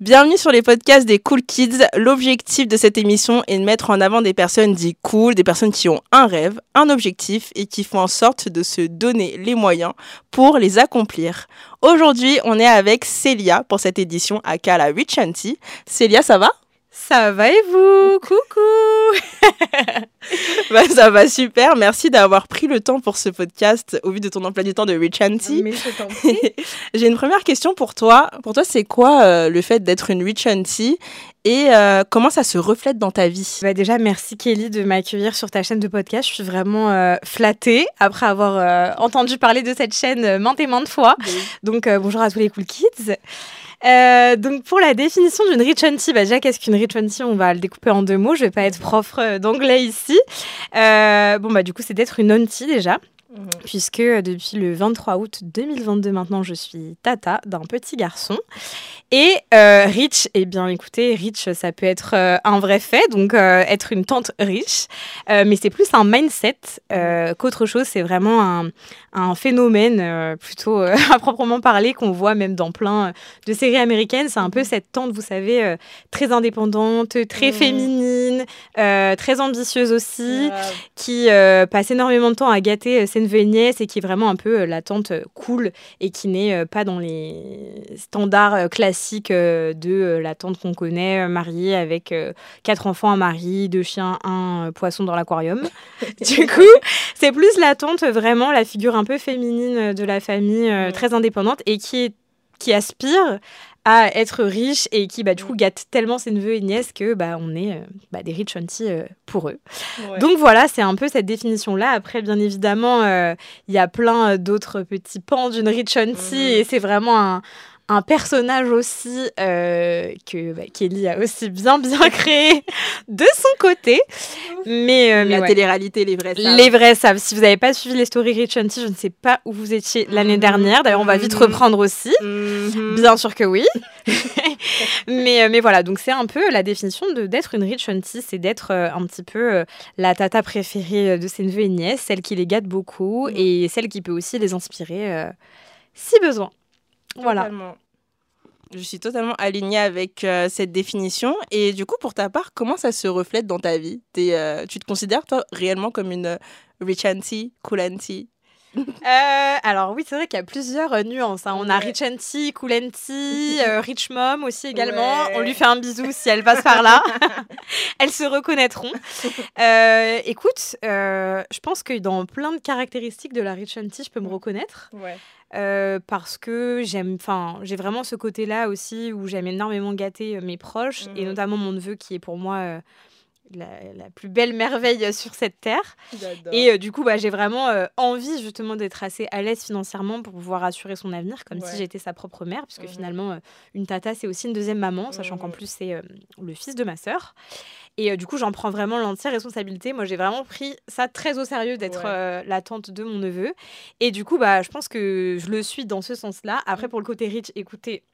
Bienvenue sur les podcasts des Cool Kids. L'objectif de cette émission est de mettre en avant des personnes dites cool, des personnes qui ont un rêve, un objectif et qui font en sorte de se donner les moyens pour les accomplir. Aujourd'hui, on est avec Célia pour cette édition à Kala Rich Célia, ça va? Ça va et vous Coucou bah, Ça va super. Merci d'avoir pris le temps pour ce podcast au vu de ton emploi du temps de Rich Auntie. J'ai une première question pour toi. Pour toi, c'est quoi euh, le fait d'être une Rich Auntie et euh, comment ça se reflète dans ta vie? Bah Déjà, merci Kelly de m'accueillir sur ta chaîne de podcast. Je suis vraiment euh, flattée après avoir entendu parler de cette chaîne maintes et maintes fois. Donc, bonjour à tous les cool kids. Euh, donc pour la définition d'une rich auntie, bah déjà qu'est-ce qu'une rich auntie On va le découper en deux mots? Je vais pas être prof euh, d'anglais ici. Euh, bon bah du coup c'est d'être une auntie déjà. Mhm. Puisque depuis le 23 août 2022 maintenant, je suis tata d'un petit garçon. Et euh, rich, eh bien écoutez, rich, ça peut être euh, un vrai fait, donc euh, être une tante riche, mais c'est plus un mindset qu'autre chose, c'est vraiment un, un phénomène plutôt à proprement parler qu'on voit même dans plein de séries américaines. C'est un peu cette tante, vous savez, très indépendante, très mmh. féminine, très ambitieuse aussi, qui passe énormément de temps à gâter ses neveux et qui est vraiment un peu la tante cool et qui n'est pas dans les standards classiques euh, de euh, la tante qu'on connaît, euh, mariée avec quatre enfants, un mari, deux chiens, un poisson dans l'aquarium. du coup, c'est plus la tante, vraiment la figure un peu féminine de la famille, très indépendante et qui, qui aspire à être riche et qui bah, du coup gâte tellement ses neveux et nièces que bah, on est bah, des rich aunties pour eux. Donc voilà, c'est un peu cette définition-là. Après, bien évidemment, il y a plein d'autres petits pans d'une rich auntie et c'est vraiment un, un personnage aussi euh, que bah, Kelly a aussi bien bien créé de son côté. Mais, euh, la télé-réalité, les vrais savent. Les vrais savent. Si vous n'avez pas suivi les stories Rich Auntie, je ne sais pas où vous étiez l'année mhm. dernière. D'ailleurs, on va vite mhm. reprendre aussi. Mhm. Bien sûr que oui. mais, euh, mais voilà, donc c'est un peu la définition de d'être une Rich Auntie, c'est d'être un petit peu la tata préférée de ses neveux et nièces, celle qui les gâte beaucoup et celle qui peut aussi les inspirer si besoin. Voilà. Je suis totalement alignée avec euh, cette définition. Et du coup, pour ta part, comment ça se reflète dans ta vie? Euh, Tu te considères, toi, réellement comme une euh, rich auntie, cool auntie? alors oui, c'est vrai qu'il y a plusieurs nuances. Hein. On a Rich Auntie, Cool Auntie, Rich Mom aussi également. On lui fait un bisou si elle passe par là. Elles se reconnaîtront. écoute, je pense que dans plein de caractéristiques de la Rich Auntie, je peux me reconnaître. Ouais. Euh, parce que j'aime, enfin, j'ai vraiment ce côté-là aussi où j'aime énormément gâter euh, mes proches et mmh. notamment mon neveu qui est pour moi euh, la, plus belle merveille sur cette terre. Et du coup, bah, j'ai vraiment envie justement d'être assez à l'aise financièrement pour pouvoir assurer son avenir, comme si j'étais sa propre mère, puisque mmh finalement, une tata, c'est aussi une deuxième maman, sachant qu'en plus, c'est le fils de ma sœur. Et euh, du coup, j'en prends vraiment l'entière responsabilité. Moi, j'ai vraiment pris ça très au sérieux d'être euh, la tante de mon neveu. Et du coup, bah, je pense que je le suis dans ce sens-là. Après, mm. pour le côté rich, écoutez,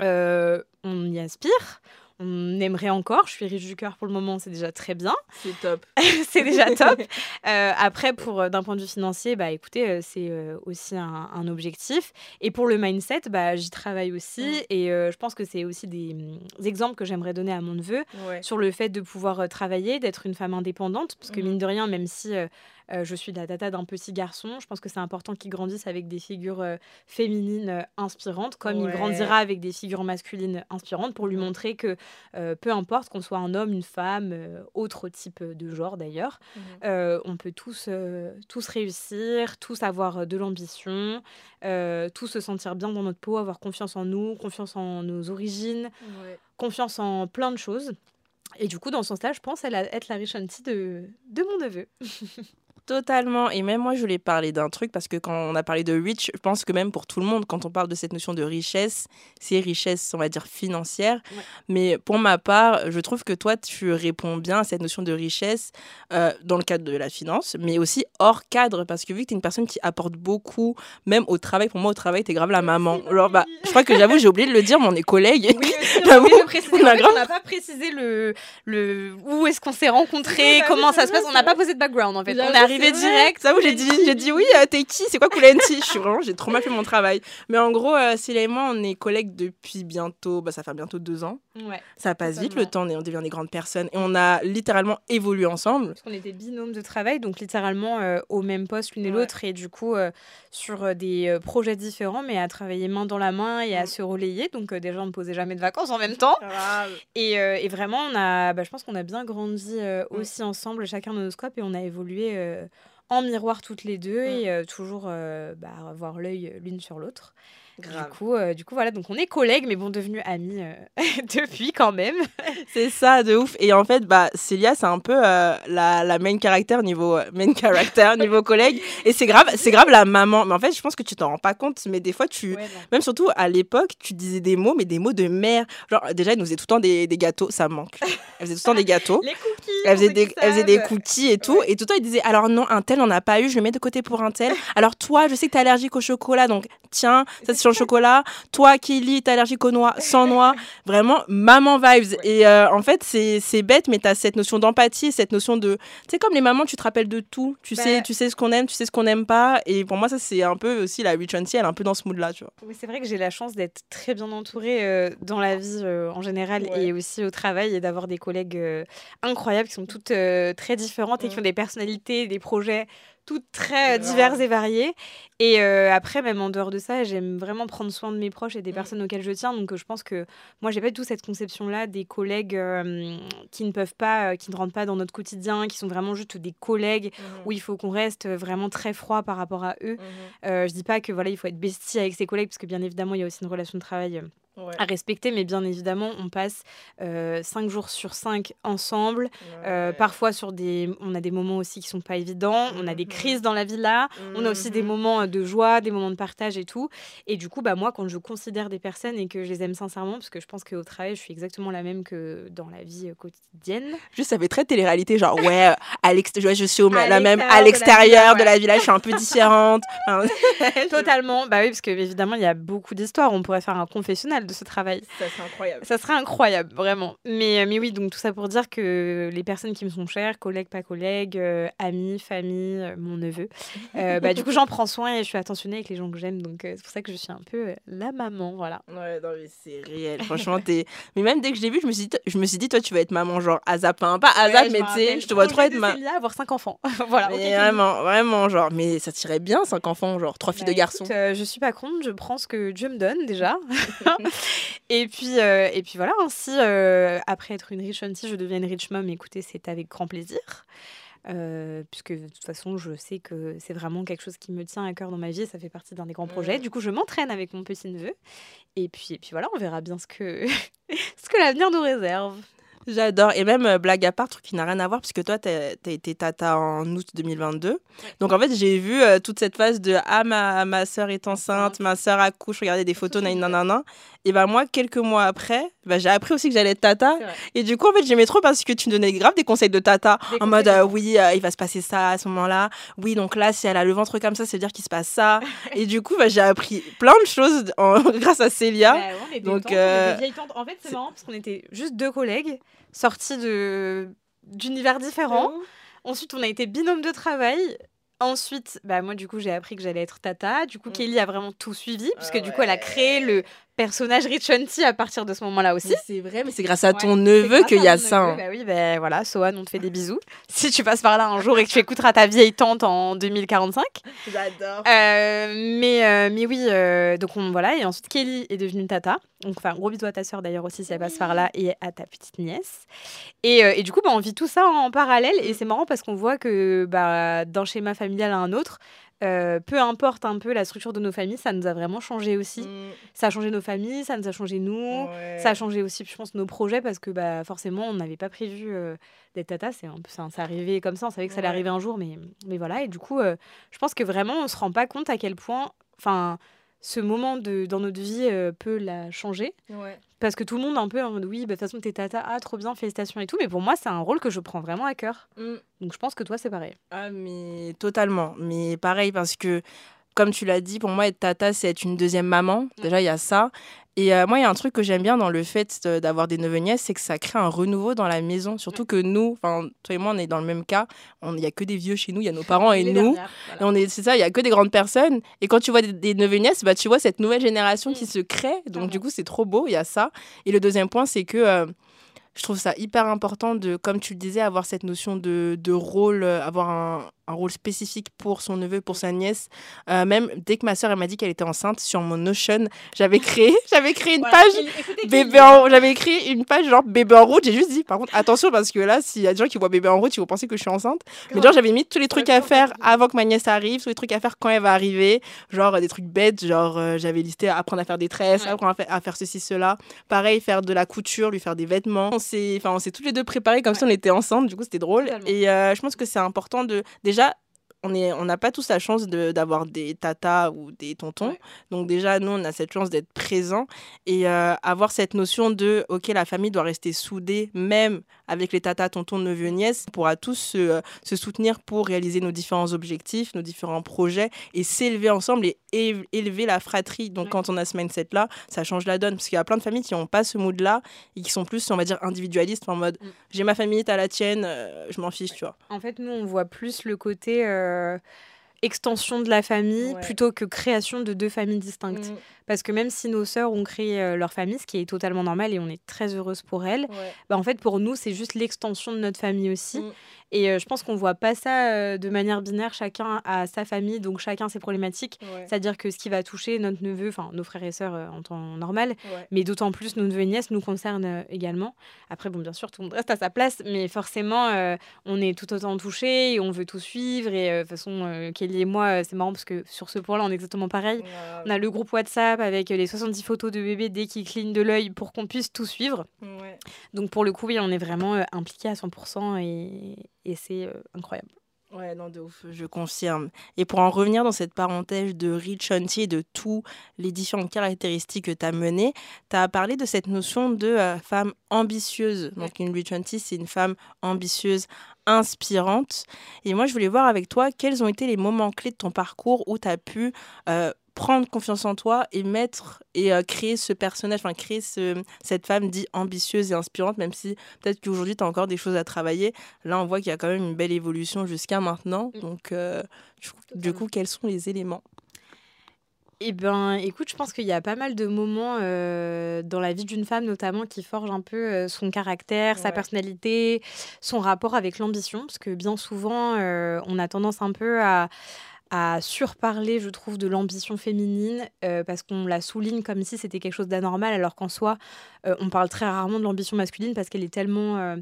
euh, on y aspire on aimerait encore. Je suis riche du cœur pour le moment, c'est déjà très bien. C'est top. c'est déjà top. Euh, après, pour euh, d'un point de vue financier, bah écoutez, euh, c'est aussi un, objectif. Et pour le mindset, bah j'y travaille aussi. Et je pense que c'est aussi des, mm, exemples que j'aimerais donner à mon neveu sur le fait de pouvoir travailler, d'être une femme indépendante, parce que mm. mine de rien, même si euh, je suis la tata d'un petit garçon. Je pense que c'est important qu'il grandisse avec des figures euh, féminines euh, inspirantes, comme il grandira avec des figures masculines inspirantes, pour lui mhm. montrer que peu importe qu'on soit un homme, une femme, autre type de genre d'ailleurs, mhm. on peut tous, tous réussir, tous avoir de l'ambition, tous se sentir bien dans notre peau, avoir confiance en nous, confiance en nos origines, confiance en plein de choses. Et du coup, dans ce sens-là, je pense être la riche de, de mon neveu. Totalement. Et même moi, je voulais parler d'un truc parce que quand on a parlé de rich, je pense que même pour tout le monde, quand on parle de cette notion de richesse, c'est richesse, on va dire, financière. Mais pour ma part, je trouve que toi, tu réponds bien à cette notion de richesse euh, dans le cadre de la finance, mais aussi hors cadre parce que vu que tu es une personne qui apporte beaucoup, même au travail, pour moi, au travail, tu es grave la maman. Alors, bah, je crois que j'avoue, j'ai oublié de le dire, mais on est collègues. Oui, on n'a pas précisé le, le... où est-ce qu'on s'est rencontrés, comment ça se passe. On n'a pas posé de background en fait. On arrivé direct. Ça, où j'ai dit, j'ai dit oui, euh, t'es qui? C'est quoi Coulenti Je suis vraiment, j'ai trop mal fait mon travail. Mais en gros, euh, Célia et moi, on est collègues depuis bientôt, bah, ça fait bientôt deux ans. Ouais. Ça passe vite le temps, on devient des grandes personnes. Et on a littéralement évolué ensemble. Parce qu'on était binômes de travail, donc littéralement euh, au même poste l'une et l'autre. Et du coup, euh, sur euh, des projets différents, mais à travailler main dans la main et à Mm. se relayer. Donc déjà, on ne posait jamais de vacances en même temps. Et, euh, et vraiment, on a, bah, je pense qu'on a bien grandi euh, Mm. aussi ensemble, chacun dans nos scopes, et on a évolué euh, en miroir toutes les deux Mm. et euh, toujours euh, bah, avoir l'œil l'une sur l'autre. Grave. Du coup, euh, du coup, voilà, donc on est collègues, mais bon, devenus amis euh, depuis quand même. C'est ça, de ouf. Et en fait, bah, Célia, c'est un peu euh, la, la main character niveau main character niveau collègue. Et c'est grave, c'est grave la maman. Mais en fait, je pense que tu t'en rends pas compte. Mais des fois, tu, même surtout à l'époque, tu disais des mots, mais des mots de mère. Genre, déjà, elle nous faisait tout le temps des, des gâteaux. Ça me manque. Elle faisait tout le temps des gâteaux. Les cookies. Elle faisait, des, elle faisait des cookies et tout. Et tout le temps, il disait Alors, non, un tel, on n'a pas eu, je le mets de côté pour un tel. Alors, toi, je sais que t'es allergique au chocolat, donc tiens, ça c'est chocolat. Toi, Kelly, t'es allergique aux noix, sans noix. Vraiment, maman vibes. Et euh, en fait, c'est bête, mais t'as cette notion d'empathie, cette notion de. Tu sais, comme les mamans, tu te rappelles de tout. Tu, Bah. sais, tu sais ce qu'on aime, tu sais ce qu'on n'aime pas. Et pour moi, ça, c'est un peu aussi la Rich Auntie, elle est un peu dans ce mood-là, tu vois. Oui, c'est vrai que j'ai la chance d'être très bien entourée euh, dans la vie euh, en général Ouais. et aussi au travail et d'avoir des collègues incroyables qui sont toutes très différentes et qui ont des personnalités, des projets toutes très euh, Grave. divers et variés. Et euh, après, même en dehors de ça, j'aime vraiment prendre soin de mes proches et des Mm. personnes auxquelles je tiens. Donc euh, je pense que moi, j'ai pas du tout cette conception-là des collègues euh, qui ne peuvent pas, qui ne rentrent pas dans notre quotidien, qui sont vraiment juste des collègues où il faut qu'on reste vraiment très froid par rapport à eux. Euh, je dis pas que voilà, il faut être bestie avec ses collègues, parce que bien évidemment, il y a aussi une relation de travail Ouais. à respecter, mais bien évidemment, on passe 5 jours sur 5 ensemble. Euh, parfois, sur des, on a des moments aussi qui sont pas évidents, on a des Mhm. crises dans la villa, on a aussi des Mhm. moments de joie, des moments de partage et tout. Et du coup, bah, moi, quand je considère des personnes et que je les aime sincèrement, parce que je pense qu'au travail, je suis exactement la même que dans la vie euh, quotidienne. Juste, ça fait très télé-réalité, genre, ouais, euh, à ouais, je suis au, À la même, l'extérieur de à la l'extérieur de villa, la villa, je suis un peu différente. Enfin, Totalement. Bah oui, parce que évidemment, il y a beaucoup d'histoires. On pourrait faire un confessionnal de ce travail. Ça, c'est incroyable. Ça serait incroyable, vraiment. Mais, euh, mais oui, donc tout ça pour dire que les personnes qui me sont chères, collègues, pas collègues, euh, amis, famille, euh, mon neveu, bah, du coup, j'en prends soin et je suis attentionnée avec les gens que j'aime. Donc, c'est pour ça que je suis un peu la maman, voilà. Ouais, non, mais c'est réel. Franchement, t'es. Mais même dès que je l'ai vu, je me suis dit, je me suis dit toi, tu vas être maman, genre ASAP. hein. Pas ASAP, mais tu sais, je te vois trop être ma... maman. avoir cinq enfants. voilà. Mais vraiment, vraiment, genre, mais ça tirait bien, cinq enfants, genre trois filles Bah, de garçons. écoute, euh, je suis pas contre, je prends ce que Dieu me donne déjà. et, puis, euh, et puis voilà, ainsi, euh, après être une rich auntie, je deviens une rich mom. Écoutez, c'est avec grand plaisir. Euh, puisque de toute façon, je sais que c'est vraiment quelque chose qui me tient à cœur dans ma vie et ça fait partie d'un des grands projets. Mm. Du coup, je m'entraîne avec mon petit neveu. Et puis, et puis voilà, on verra bien ce que, ce que l'avenir nous réserve. J'adore. Et même, blague à part, truc qui n'a rien à voir, puisque toi, t'as as été tata en août 2022. Donc, en fait, j'ai vu euh, toute cette phase de Ah, ma, ma soeur est enceinte, ma soeur accouche, regardez des photos, nan, nan, nan. Et ben moi, quelques mois après, bah, j'ai appris aussi que j'allais être tata. Et du coup, en fait, j'aimais trop parce que tu me donnais grave des conseils de tata. Des en mode, euh, oui, euh, il va se passer ça à ce moment-là. Oui, donc là, si elle a le ventre comme ça, ça veut dire qu'il se passe ça. et du coup, bah, j'ai appris plein de choses en- grâce à Célia. Bah ouais, Donc, est euh. En fait, c'est marrant parce qu'on était juste deux collègues sortis de d'univers différents. Ensuite, on a été binômes de travail. Ensuite, bah moi du coup j'ai appris que j'allais être tata. Du coup, Mm. Kelly a vraiment tout suivi puisque Ah du coup elle a créé le personnage Rich Auntie à partir de ce moment-là aussi. C'est vrai, mais c'est grâce à ton neveu qu'il y a ça. hein. Bah oui, bah voilà, Sohan, on te fait des bisous. Si tu passes par là un jour et que tu écouteras ta vieille tante en 2045. J'adore. Euh, mais, euh, mais oui, euh, donc on, voilà. Et ensuite, Kelly est devenue tata. Donc, enfin, gros bisous à ta sœur d'ailleurs aussi si elle passe par là et à ta petite nièce. Et, et du coup, bah, on vit tout ça en parallèle. Et c'est marrant parce qu'on voit que bah, d'un schéma familial à un autre, euh, peu importe un peu la structure de nos familles, ça nous a vraiment changé aussi. Mm, Ça a changé nos familles, ça nous a changé nous. ouais. Ça a changé aussi, je pense, nos projets parce que bah, forcément, on n'avait pas prévu euh, d'être tata. C'est un peu, ça, ça arrivait comme ça. On savait que ça allait Ouais. arriver un jour, mais, mais voilà. Et du coup, euh, je pense que vraiment, on se rend pas compte à quel point, enfin, ce moment de, dans notre vie euh, peut la changer. Ouais. Parce que tout le monde un peu en mode oui, bah, de toute façon, t'es tata, ah, trop bien, félicitations et tout. Mais pour moi, c'est un rôle que je prends vraiment à cœur. Mm. Donc je pense que toi, c'est pareil. Ah, mais totalement. Mais pareil, parce que comme tu l'as dit, pour moi, être tata, c'est être une deuxième maman. Déjà, il y a ça. Et euh, moi, il y a un truc que j'aime bien dans le fait d'avoir des neveux nièces, c'est que ça crée un renouveau dans la maison. Surtout que nous, enfin, toi et moi, on est dans le même cas. Il n'y a que des vieux chez nous, il y a nos parents et nous. Et on est, c'est ça, il y a que des grandes personnes. Et quand tu vois des, neveux nièces, bah, tu vois cette nouvelle génération qui mm. se crée. Donc, du coup, c'est trop beau, il y a ça. Et le deuxième point, c'est que euh, je trouve ça hyper important de, comme tu le disais, avoir cette notion de, de rôle, euh, avoir un, un rôle spécifique pour son neveu, pour sa nièce. Euh, même dès que ma soeur m'a dit qu'elle était enceinte, sur mon Notion, j'avais créé, j'avais créé une page bébé en, j'avais écrit une page genre bébé en route. J'ai juste dit, par contre, attention parce que là, s'il y a des gens qui voient bébé en route, ils vont penser que je suis enceinte. Mais genre, j'avais mis tous les trucs à faire avant que ma nièce arrive, tous les trucs à faire quand elle va arriver, genre des trucs bêtes, genre euh, j'avais listé apprendre à faire des tresses, apprendre à faire, ceci, cela. Pareil, faire de la couture, lui faire des vêtements. On s'est, enfin, on s'est toutes les deux préparées comme si on était ensemble. Du coup, c'était drôle. Et euh, je pense que c'est important de déjà on est on n'a pas tous la chance d'avoir des tatas ou des tontons. Donc déjà, nous, on a cette chance d'être présents et euh, avoir cette notion de, OK, la famille doit rester soudée, même avec les tatas, tontons, neveux, nièces. On pourra tous se, euh, se, soutenir pour réaliser nos différents objectifs, nos différents projets et s'élever ensemble et élever la fratrie. Donc quand on a ce mindset-là, ça change la donne. Parce qu'il y a plein de familles qui n'ont pas ce mood-là et qui sont plus, on va dire, individualistes, en mode, mm. j'ai ma famille, t'as la tienne, euh, je m'en fiche, tu vois. En fait, nous, on voit plus le côté... Euh, extension de la famille plutôt que création de deux familles distinctes. Mm. Parce que même si nos sœurs ont créé euh, leur famille, ce qui est totalement normal et on est très heureuse pour elles, bah en fait pour nous c'est juste l'extension de notre famille aussi. Mm. Et euh, je pense qu'on voit pas ça euh, de manière binaire, chacun a sa famille, donc chacun ses problématiques. C'est-à-dire que ce qui va toucher notre neveu, enfin nos frères et sœurs en temps normal, mais d'autant plus nos neveux et nièces nous concernent également. Après, bon, bien sûr, tout le monde reste à sa place, mais forcément, on est tout autant touché et on veut tout suivre. Et de toute façon, Kelly et moi, c'est marrant parce que sur ce point-là, on est exactement pareil. On a le groupe WhatsApp avec les 70 photos de bébé dès qu'il cligne de l'œil pour qu'on puisse tout suivre. Donc pour le coup, oui, on est vraiment euh, impliqué à 100% et, et c'est euh, incroyable. Ouais, non, de ouf, je confirme. Et pour en revenir dans cette parenthèse de Rich Auntie et de tous les différentes caractéristiques que tu as menées, tu as parlé de cette notion de euh, femme ambitieuse. Donc, une Rich Auntie, c'est une femme ambitieuse, inspirante. Et moi, je voulais voir avec toi quels ont été les moments clés de ton parcours où tu as pu prendre confiance en toi et mettre et euh, créer ce personnage, enfin créer ce, cette femme dit ambitieuse et inspirante, même si peut-être qu'aujourd'hui tu as encore des choses à travailler. Là, on voit qu'il y a quand même une belle évolution jusqu'à maintenant. Mm. Donc, euh, du coup, quels sont les éléments? Eh ben, écoute, je pense qu'il y a pas mal de moments euh, dans la vie d'une femme, notamment, qui forgent un peu son caractère, sa personnalité, son rapport avec l'ambition, parce que bien souvent, on a tendance un peu à, à surparler, je trouve, de l'ambition féminine, euh, parce qu'on la souligne comme si c'était quelque chose d'anormal, alors qu'en soi, euh, on parle très rarement de l'ambition masculine parce qu'elle est tellement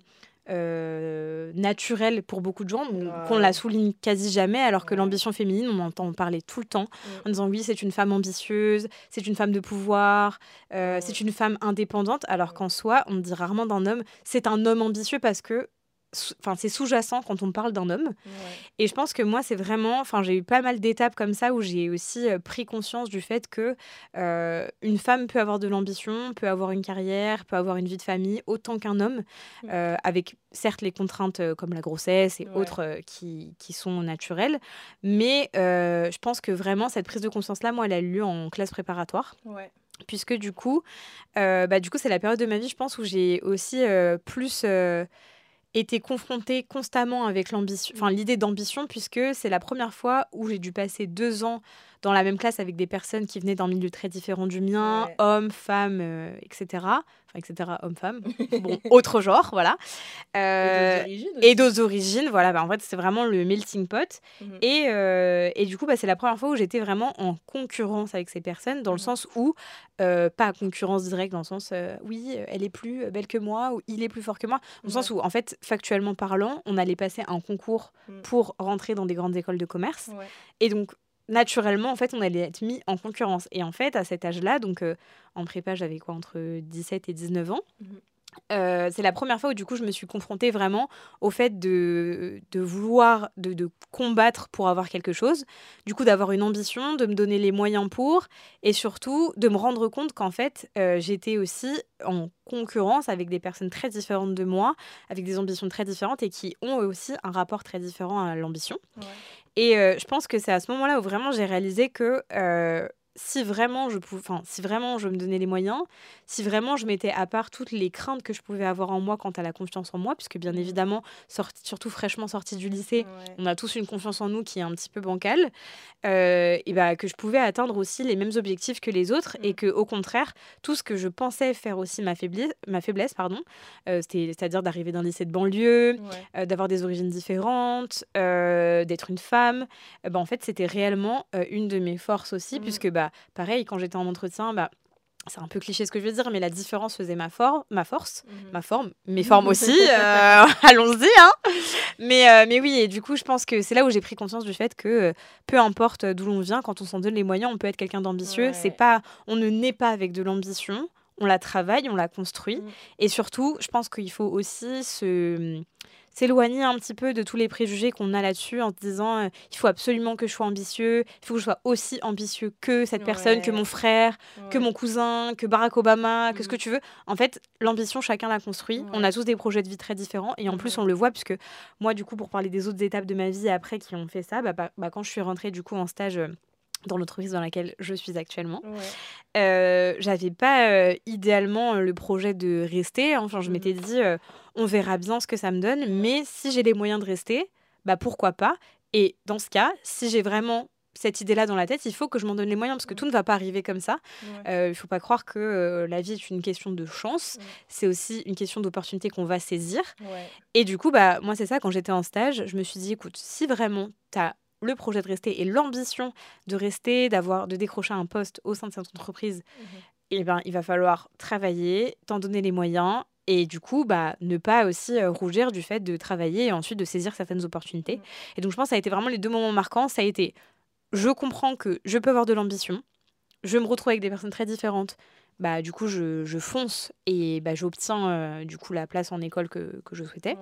euh, naturelle pour beaucoup de gens, qu'on la souligne quasi jamais, alors que l'ambition féminine, on entend parler tout le temps, en disant oui, c'est une femme ambitieuse, c'est une femme de pouvoir, c'est une femme indépendante, alors qu'en soi, on dit rarement d'un homme, c'est un homme ambitieux parce que enfin c'est sous-jacent quand on parle d'un homme. Et je pense que moi c'est vraiment enfin j'ai eu pas mal d'étapes comme ça où j'ai aussi euh, pris conscience du fait que euh, une femme peut avoir de l'ambition peut avoir une carrière peut avoir une vie de famille autant qu'un homme euh, avec certes les contraintes comme la grossesse et autres qui, qui, sont naturelles. Mais je pense que vraiment cette prise de conscience là moi elle a eu lieu en classe préparatoire. Puisque du coup bah, du coup c'est la période de ma vie je pense où j'ai aussi plus été confrontée constamment avec l'idée d'ambition, puisque c'est la première fois où j'ai dû passer deux ans dans la même classe avec des personnes qui venaient d'un milieu très différent du mien, hommes, femmes, euh, etc. Enfin, etc. Hommes-femmes. bon, autre genre, voilà. Euh, et d'autres origines. Voilà, bah, en fait, c'est vraiment le melting pot. Mhm. et, euh, et, du coup, bah, c'est la première fois où j'étais vraiment en concurrence avec ces personnes, dans le mhm. sens où, pas concurrence directe, dans le sens, oui, elle est plus belle que moi, ou il est plus fort que moi, dans le sens où, en fait, factuellement parlant, on allait passer un concours mm. pour rentrer dans des grandes écoles de commerce. Et donc, naturellement, en fait, on allait être mis en concurrence. Et en fait, à cet âge-là, donc euh, en prépa, j'avais quoi, entre 17 et 19 ans. Mhm. euh, c'est la première fois où du coup je me suis confrontée vraiment au fait de, de vouloir, de, de, combattre pour avoir quelque chose, du coup d'avoir une ambition, de me donner les moyens pour, et surtout de me rendre compte qu'en fait euh, j'étais aussi en concurrence avec des personnes très différentes de moi, avec des ambitions très différentes et qui ont aussi un rapport très différent à l'ambition. Ouais. Et euh, je pense que c'est à ce moment-là où vraiment j'ai réalisé que si vraiment je pouvais, enfin, si vraiment je me donnais les moyens, si vraiment je mettais à part toutes les craintes que je pouvais avoir en moi quant à la confiance en moi, puisque bien mmh. évidemment, surtout fraîchement sorti du lycée, on a tous une confiance en nous qui est un petit peu bancale, euh, et bah, que je pouvais atteindre aussi les mêmes objectifs que les autres, et mmh. que au contraire, tout ce que je pensais faire aussi ma faiblesse, ma faiblesse pardon, euh, c'est-à-dire d'arriver d'un lycée de banlieue, euh, d'avoir des origines différentes, d'être une femme, bah, en fait, c'était réellement une de mes forces aussi, mmh. puisque bah, pareil, quand j'étais en entretien, bah, c'est un peu cliché ce que je veux dire, mais la différence faisait ma, for ma force, mhm. ma forme, mes formes aussi. Euh, allons-y, hein. Mais, euh, mais oui, et du coup, je pense que c'est là où j'ai pris conscience du fait que euh, peu importe d'où l'on vient, quand on s'en donne les moyens, on peut être quelqu'un d'ambitieux. C'est pas, on ne naît pas avec de l'ambition, on la travaille, on la construit, mm. et surtout, je pense qu'il faut aussi se s'éloigner un petit peu de tous les préjugés qu'on a là-dessus en se disant euh, il faut absolument que je sois ambitieux, il faut que je sois aussi ambitieux que cette personne, que mon frère, que mon cousin, que Barack Obama, que ce que mm. tu veux. En fait, l'ambition, chacun la construit. On a tous des projets de vie très différents et en plus, on le voit puisque moi, du coup, pour parler des autres étapes de ma vie après qui ont fait ça, bah, bah, bah quand je suis rentrée du coup en stage. Euh, dans l'entreprise dans laquelle je suis actuellement. Euh, j'avais pas euh, idéalement le projet de rester. Enfin, je mmh m'étais dit, euh, on verra bien ce que ça me donne, mais si j'ai les moyens de rester, bah pourquoi pas? Et dans ce cas, si j'ai vraiment cette idée-là dans la tête, il faut que je m'en donne les moyens parce que tout ne va pas arriver comme ça. Il ne faut pas croire que la vie est une question de chance. C'est aussi une question d'opportunité qu'on va saisir. Et du coup, bah, moi, c'est ça, quand j'étais en stage, je me suis dit, écoute, si vraiment tu as le projet de rester et l'ambition de rester, d'avoir, de décrocher un poste au sein de cette entreprise, mmh eh ben, il va falloir travailler, t'en donner les moyens et du coup, bah, ne pas aussi euh, rougir du fait de travailler et ensuite de saisir certaines opportunités. Mmh. Et donc, je pense que ça a été vraiment les deux moments marquants. Ça a été, je comprends que je peux avoir de l'ambition, je me retrouve avec des personnes très différentes. Bah, du coup, je, je fonce et bah, j'obtiens euh, du coup la place en école que, que je souhaitais.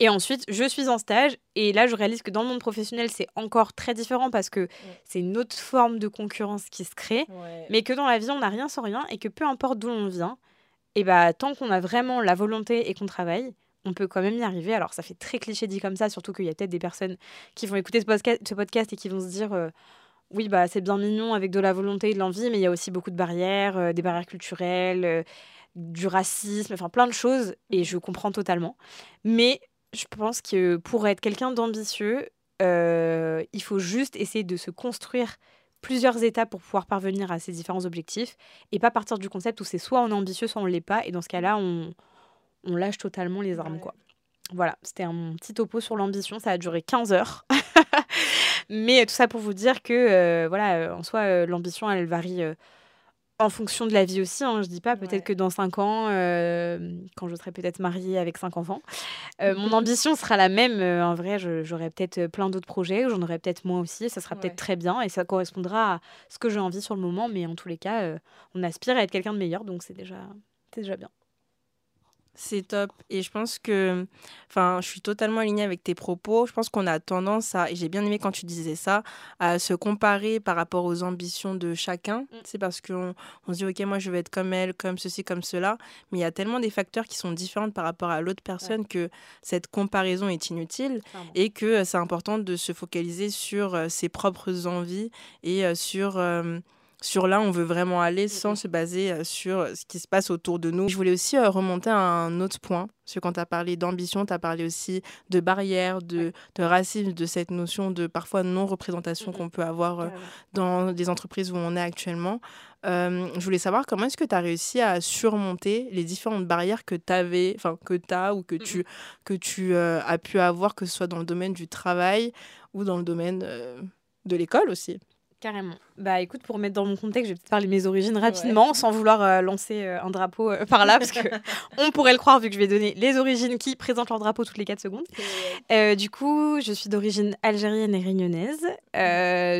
Et ensuite, je suis en stage et là, je réalise que dans le monde professionnel, c'est encore très différent parce que c'est une autre forme de concurrence qui se crée, mais que dans la vie, on n'a rien sans rien et que peu importe d'où on vient, et bah, tant qu'on a vraiment la volonté et qu'on travaille, on peut quand même y arriver. Alors, ça fait très cliché dit comme ça, surtout qu'il y a peut-être des personnes qui vont écouter ce, podcast, et qui vont se dire euh, oui, bah, c'est bien mignon avec de la volonté et de l'envie, mais il y a aussi beaucoup de barrières, euh, des barrières culturelles. Euh, du racisme, enfin plein de choses, et je comprends totalement. Mais je pense que pour être quelqu'un d'ambitieux, euh, il faut juste essayer de se construire plusieurs étapes pour pouvoir parvenir à ces différents objectifs, et pas partir du concept où c'est soit on est ambitieux, soit on l'est pas, et dans ce cas-là, on, on lâche totalement les armes, quoi. Voilà, c'était un petit topo sur l'ambition, ça a duré 15 heures. Mais tout ça pour vous dire que, euh, voilà, en soi, euh, l'ambition, elle varie en fonction de la vie aussi, hein, je dis pas, peut-être que dans 5 ans, euh, quand je serai peut-être mariée avec 5 enfants, euh, mon ambition sera la même. Euh, en vrai, j'aurai peut-être plein d'autres projets, j'en aurai peut-être moins aussi, ça sera peut-être très bien et ça correspondra à ce que j'ai envie sur le moment, mais en tous les cas, on aspire à être quelqu'un de meilleur, donc c'est déjà, déjà bien. C'est top. Et je pense que, enfin, je suis totalement alignée avec tes propos. Je pense qu'on a tendance à, et j'ai bien aimé quand tu disais ça, à se comparer par rapport aux ambitions de chacun. Mm. C'est parce qu'on on se dit, OK, moi, je vais être comme elle, comme ceci, comme cela. Mais il y a tellement des facteurs qui sont différents par rapport à l'autre personne que cette comparaison est inutile et que c'est important de se focaliser sur euh, ses propres envies et euh, sur euh, sur là on veut vraiment aller sans se baser euh, sur euh, ce qui se passe autour de nous. Je voulais aussi euh, remonter à un autre point, parce que quand tu as parlé d'ambition, tu as parlé aussi de barrières, de, de, racisme, de cette notion de parfois non-représentation qu'on peut avoir dans des entreprises où on est actuellement. je voulais savoir comment est-ce que tu as réussi à surmonter les différentes barrières que tu avais, enfin que tu as ou que tu, que tu as pu avoir, que ce soit dans le domaine du travail ou dans le domaine de l'école aussi? Carrément. Bah écoute, pour mettre dans mon contexte, je vais peut-être parler de mes origines rapidement, sans vouloir euh, lancer euh, un drapeau euh, par là, parce que on pourrait le croire vu que je vais donner les origines qui présentent leur drapeau toutes les 4 secondes. du coup, je suis d'origine algérienne et réunionnaise.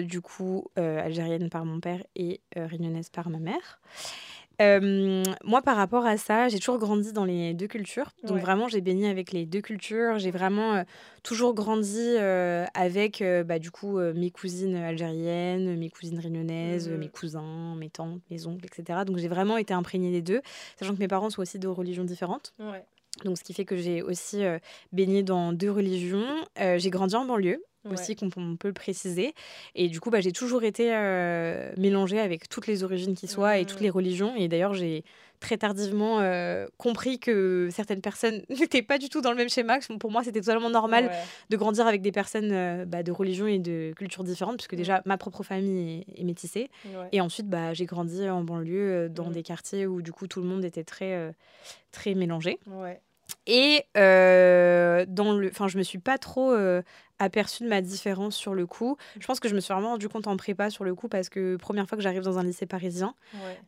du coup, algérienne par mon père et réunionnaise par ma mère. Moi, par rapport à ça, j'ai toujours grandi dans les deux cultures. Donc, vraiment, j'ai baigné avec les deux cultures. J'ai vraiment toujours grandi avec, bah, du coup, mes cousines algériennes, mes cousines réunionnaises, mes mmh cousins, mes tantes, mes oncles, etc. Donc, j'ai vraiment été imprégnée des deux, sachant que mes parents sont aussi de religions différentes. Donc, ce qui fait que j'ai aussi baigné dans deux religions. j'ai grandi en banlieue aussi, qu'on peut le préciser. Et du coup, bah, j'ai toujours été mélangée avec toutes les origines qui soient et toutes les mmh. religions. Et d'ailleurs, j'ai très tardivement compris que certaines personnes n'étaient pas du tout dans le même schéma. Pour moi, c'était totalement normal de grandir avec des personnes bah, de religion et de culture différentes, puisque déjà, mmh. ma propre famille est, métissée. Et ensuite, bah, j'ai grandi en banlieue, dans mmh. des quartiers où, du coup, tout le monde était très, très mélangé. Et euh, dans le, enfin, je me suis pas trop euh, aperçue de ma différence sur le coup. Je pense que je me suis vraiment rendu compte en prépa sur le coup parce que première fois que j'arrive dans un lycée parisien,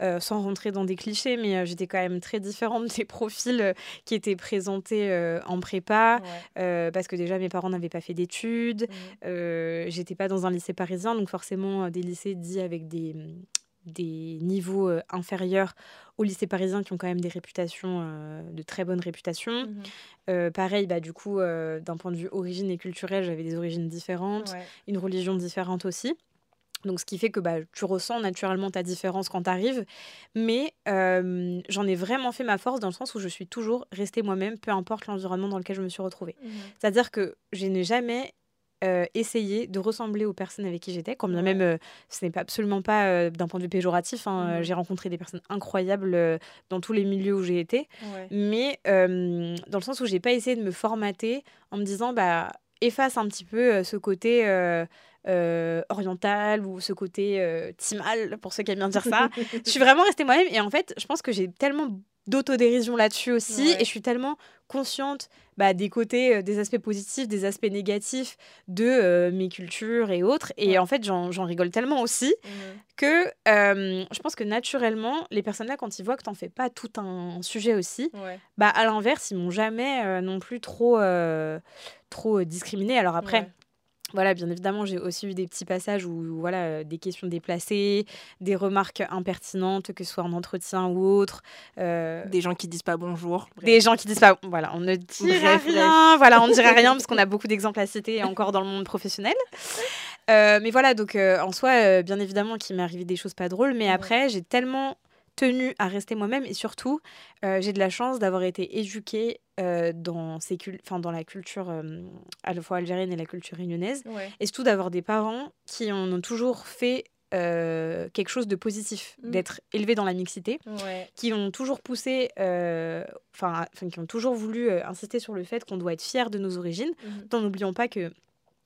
euh, sans rentrer dans des clichés, mais j'étais quand même très différente des profils qui étaient présentés en prépa parce que déjà mes parents n'avaient pas fait d'études, mmh. j'étais pas dans un lycée parisien, donc forcément des lycées dits avec des des niveaux inférieurs aux lycées parisiens qui ont quand même des réputations, de très bonnes réputations. Mmh pareil, bah, du coup, d'un point de vue origine et culturel, j'avais des origines différentes, une religion différente aussi. Donc, ce qui fait que bah, tu ressens naturellement ta différence quand tu arrives. Mais j'en ai vraiment fait ma force dans le sens où je suis toujours restée moi-même, peu importe l'environnement dans lequel je me suis retrouvée. Mmh C'est-à-dire que je n'ai jamais euh, essayer de ressembler aux personnes avec qui j'étais, quand bien même euh, ce n'est pas absolument pas euh, d'un point de vue péjoratif. Hein, mmh j'ai rencontré des personnes incroyables dans tous les milieux où j'ai été, mais dans le sens où j'ai pas essayé de me formater en me disant bah efface un petit peu ce côté oriental ou ce côté timal pour ceux qui aiment bien dire ça. je suis vraiment restée moi-même et en fait je pense que j'ai tellement d'autodérision là-dessus aussi. Et je suis tellement consciente bah, des côtés, euh, des aspects positifs, des aspects négatifs de euh, mes cultures et autres. Et en fait, j'en rigole tellement aussi mmh. que euh, je pense que naturellement, les personnes-là, quand ils voient que t'en fais pas tout un sujet aussi, bah, à l'inverse, ils m'ont jamais non plus trop, trop discriminé. Alors après, voilà, bien évidemment, j'ai aussi eu des petits passages où, voilà, euh, des questions déplacées, des remarques impertinentes, que ce soit en entretien ou autre. Euh, des gens qui disent pas bonjour. Des gens qui disent pas. Voilà, on ne dirait rien. Voilà, on ne rien parce qu'on a beaucoup d'exemples à citer encore dans le monde professionnel. Euh, mais voilà, donc en soi, bien évidemment qu'il m'est arrivé des choses pas drôles, mais après, j'ai tellement tenu à rester moi-même et surtout, j'ai de la chance d'avoir été éduquée dans, ces dans la culture à la fois algérienne et la culture réunionnaise. Et surtout d'avoir des parents qui en ont toujours fait quelque chose de positif, mmh. d'être élevés dans la mixité, qui ont toujours poussé, enfin, qui ont toujours voulu insister sur le fait qu'on doit être fier de nos origines, mmh. n'oublions pas que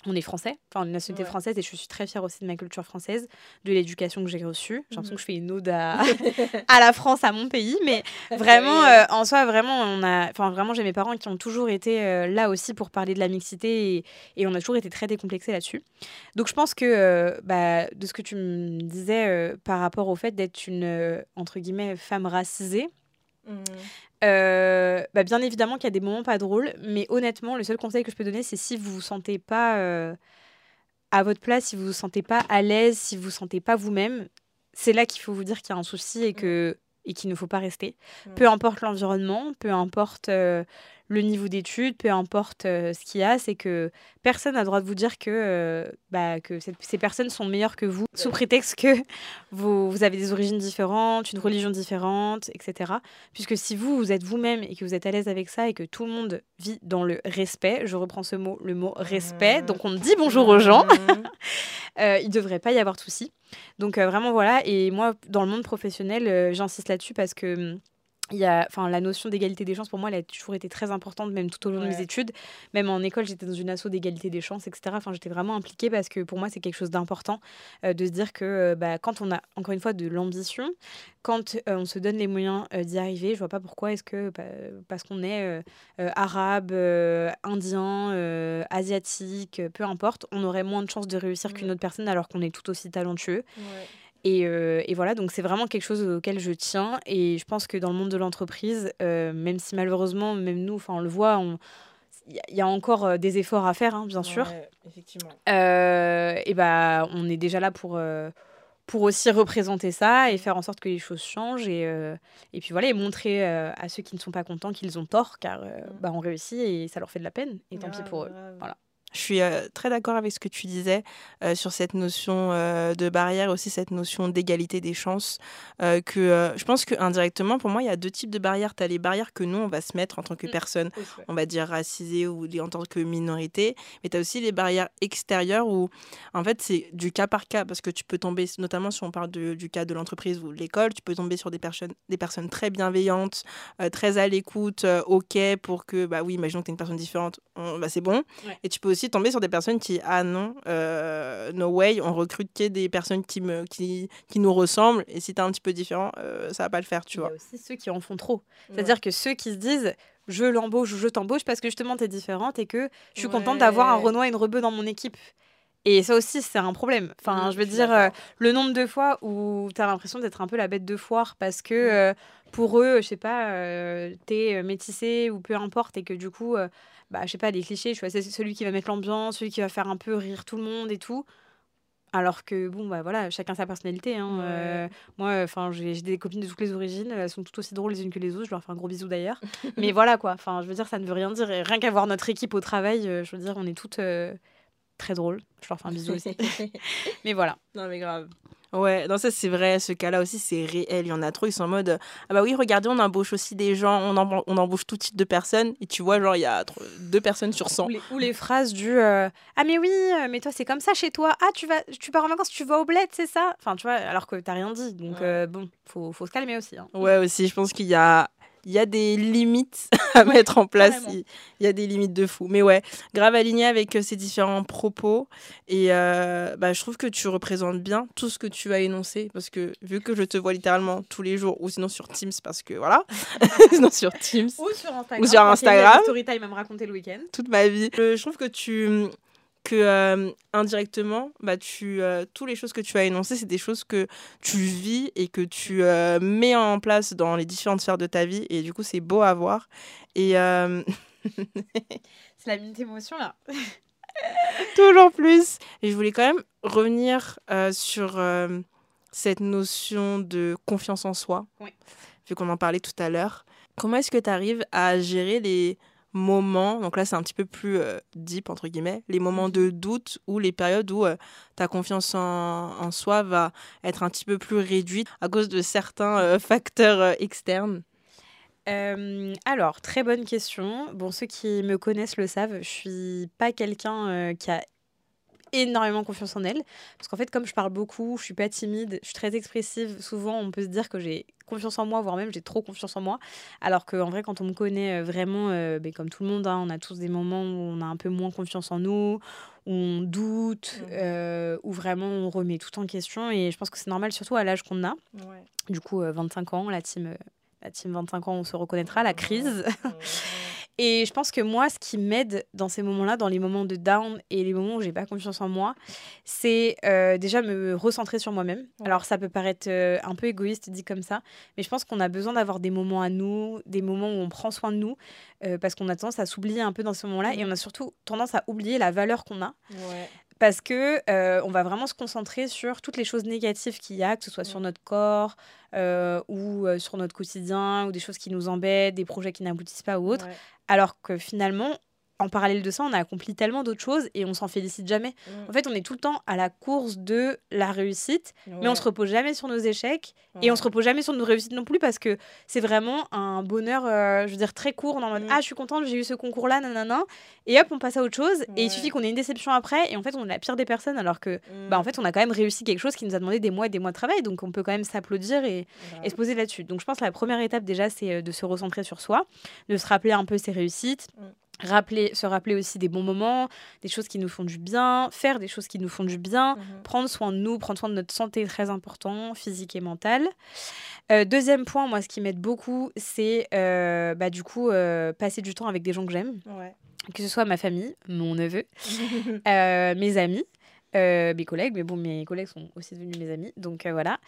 on est français, enfin une nationalité française et je suis très fière aussi de ma culture française, de l'éducation que j'ai reçue. J'ai l'impression mhm. que je fais une ode à, à, la France, à mon pays, mais vraiment euh, en soi vraiment on a, enfin vraiment j'ai mes parents qui ont toujours été euh, là aussi pour parler de la mixité et, et, on a toujours été très décomplexés là-dessus. Donc je pense que euh, bah, de ce que tu me disais par rapport au fait d'être une entre guillemets femme racisée. Mhm. Euh, bah, bien évidemment qu'il y a des moments pas drôles, mais honnêtement, le seul conseil que je peux donner, c'est si vous vous sentez pas euh, à votre place, si vous vous sentez pas à l'aise, si vous vous sentez pas vous-même, c'est là qu'il faut vous dire qu'il y a un souci et que et qu'il ne faut pas rester. Peu importe l'environnement, peu importe euh, le niveau d'études, peu importe euh, ce qu'il y a, c'est que personne n'a le droit de vous dire que, euh, bah, que ces personnes sont meilleures que vous, sous prétexte que vous, vous, avez des origines différentes, une religion différente, etc. Puisque si vous, vous êtes vous-même et que vous êtes à l'aise avec ça et que tout le monde vit dans le respect, je reprends ce mot, le mot respect, mmh. donc on dit bonjour aux gens, mmh. euh, il ne devrait pas y avoir de souci. Donc vraiment voilà, et moi, dans le monde professionnel, j'insiste là-dessus parce que hum, il y a, enfin, la notion d'égalité des chances, pour moi, elle a toujours été très importante, même tout au long de mes études. Même en école, j'étais dans une asso d'égalité des chances, etc. Enfin, j'étais vraiment impliquée parce que pour moi, c'est quelque chose d'important euh, de se dire que euh, bah, quand on a, encore une fois, de l'ambition, quand euh, on se donne les moyens d'y arriver, je vois pas pourquoi est-ce que, bah, parce qu'on est arabe, indien, asiatique, peu importe, on aurait moins de chances de réussir qu'une autre personne alors qu'on est tout aussi talentueux. Euh, et, voilà, donc c'est vraiment quelque chose auquel je tiens. Et je pense que dans le monde de l'entreprise, euh, même si malheureusement, même nous, on le voit, il y a encore euh, des efforts à faire, hein, bien sûr. effectivement. et bah, on est déjà là pour, pour aussi représenter ça et faire en sorte que les choses changent et, et puis voilà et montrer à ceux qui ne sont pas contents qu'ils ont tort car Mm. bah, on réussit et ça leur fait de la peine et tant pis pour eux. Voilà. Je suis euh, très d'accord avec ce que tu disais euh, sur cette notion euh, de barrière, aussi cette notion d'égalité des chances. que je pense que indirectement, pour moi, il y a deux types de barrières. Tu as les barrières que nous, on va se mettre en tant que Mm. personne, on va dire racisée ou en tant que minorité. Mais tu as aussi les barrières extérieures où, en fait, c'est du cas par cas. Parce que tu peux tomber, notamment si on parle de- du cas de l'entreprise ou de l'école, tu peux tomber sur des personnes, des personnes très bienveillantes, très à l'écoute, OK pour que, bah oui, imaginons que tu es une personne différente, on- bah, c'est bon. Ouais. Et tu peux aussi tomber sur des personnes qui, ah non, euh, no way, on recrute que des personnes qui, me, qui, qui nous ressemblent. Et si tu es un petit peu différent, euh, ça va pas le faire, tu Il y vois. a aussi ceux qui en font trop. C'est-à-dire que ceux qui se disent je l'embauche ou je t'embauche parce que justement t'es différente et que je suis contente d'avoir un. Renoir et une Rebeu dans mon équipe. Et ça aussi, c'est un problème. Enfin, je veux je dire, euh, le nombre de fois où tu as l'impression d'être un peu la bête de foire parce que euh, pour eux, je sais pas, euh, t'es euh, métissé ou peu importe et que du coup, euh, bah, je sais pas, les clichés, je choisis celui qui va mettre l'ambiance, celui qui va faire un peu rire tout le monde et tout. Alors que bon, bah voilà, chacun sa personnalité. hein, euh, moi, enfin, j'ai des copines de toutes les origines, elles sont toutes aussi drôles les unes que les autres. Je leur fais un gros bisou d'ailleurs. Mais voilà quoi. Enfin, je veux dire, ça ne veut rien dire. Et rien qu'à voir notre équipe au travail, euh, je veux dire, on est toutes très drôles. Je leur fais un bisou aussi. Mais voilà. Non, mais grave. Ouais, non, ça c'est vrai, ce cas-là aussi c'est réel. Il y en a trop, ils sont en mode Ah bah oui, regardez, on embauche aussi des gens, on, emba- on embauche tout type de personnes. Et tu vois, genre, il y a deux personnes sur 100. Ou les, ou les phrases du euh, Ah, mais oui, euh, mais toi, c'est comme ça chez toi. Ah, tu, vas, tu pars en vacances, tu vas au bled, c'est ça? Enfin, tu vois, alors que t'as rien dit. Donc, Ouais. euh, bon, faut, faut se calmer aussi. hein. Ouais, aussi, je pense qu'il y a, il y a des limites à mettre en place. Il il y a des limites de fou. Mais ouais, grave aligné avec euh, ces différents propos. Et euh, bah, je trouve que tu représentes bien tout ce que tu as énoncé. Parce que vu que je te vois littéralement tous les jours, ou sinon sur Teams, parce que voilà, sinon sur Teams. Ou sur Instagram. Ou sur Instagram. Storytime à me raconter le week-end. toute ma vie. Je trouve que tu que euh, indirectement, bah tu euh, toutes les choses que tu as énoncées, c'est des choses que tu vis et que tu euh, mets en place dans les différentes sphères de ta vie et du coup c'est beau à voir. Et euh, C'est la minute émotion là. toujours plus. Et je voulais quand même revenir sur cette notion de confiance en soi, Oui. vu qu'on en parlait tout à l'heure. Comment est-ce que tu arrives à gérer les moments, donc là c'est un petit peu plus euh, deep entre guillemets, les moments de doute ou les périodes où euh, ta confiance en, en soi va être un petit peu plus réduite à cause de certains euh, facteurs externes alors, très bonne question. Bon, ceux qui me connaissent le savent, je suis pas quelqu'un qui a énormément confiance en elle. Parce qu'en fait, comme je parle beaucoup, je suis pas timide, je suis très expressive. Souvent, on peut se dire que j'ai confiance en moi, voire même j'ai trop confiance en moi. Alors qu'en vrai, quand on me connaît euh, vraiment, euh, ben, comme tout le monde, hein, on a tous des moments où on a un peu moins confiance en nous, où on doute, Mhm. euh, où vraiment on remet tout en question. Et je pense que c'est normal, surtout à l'âge qu'on a. Du coup, euh, 25 ans, la team, euh, la team 25 ans, on se reconnaîtra, la crise. Et je pense que moi, ce qui m'aide dans ces moments-là, dans les moments de down et les moments où j'ai pas confiance en moi, c'est euh, déjà me recentrer sur moi-même. Ouais. Alors ça peut paraître euh, un peu égoïste dit comme ça, mais je pense qu'on a besoin d'avoir des moments à nous, des moments où on prend soin de nous, euh, parce qu'on a tendance à s'oublier un peu dans ces moments-là, et on a surtout tendance à oublier la valeur qu'on a parce que euh, on va vraiment se concentrer sur toutes les choses négatives qu'il y a, que ce soit sur notre corps euh, ou euh, sur notre quotidien ou des choses qui nous embêtent, des projets qui n'aboutissent pas ou autres. Alors que finalement, en parallèle de ça, on a accompli tellement d'autres choses et on s'en félicite jamais. En fait, on est tout le temps à la course de la réussite, mais on se repose jamais sur nos échecs et on se repose jamais sur nos réussites non plus parce que c'est vraiment un bonheur, euh, je veux dire, très court. En mode Mm. Ah, je suis contente, j'ai eu ce concours-là, nanana. Et hop, on passe à autre chose. Et il suffit qu'on ait une déception après et en fait, on est la pire des personnes alors que, bah, en fait, on a quand même réussi quelque chose qui nous a demandé des mois et des mois de travail. Donc, on peut quand même s'applaudir et, et se poser là-dessus. Donc je pense que la première étape déjà, c'est euh, de se recentrer sur soi, de se rappeler un peu ses réussites. Rappeler, se rappeler aussi des bons moments, des choses qui nous font du bien, faire des choses qui nous font du bien, prendre soin de nous, prendre soin de notre santé très important, physique et mentale. Euh, deuxième point, moi, ce qui m'aide beaucoup, c'est euh, bah, du coup euh, passer du temps avec des gens que j'aime, que ce soit ma famille, mon neveu, mes amis. Euh, mes collègues, mais bon, mes collègues sont aussi devenus mes amis, donc euh, voilà.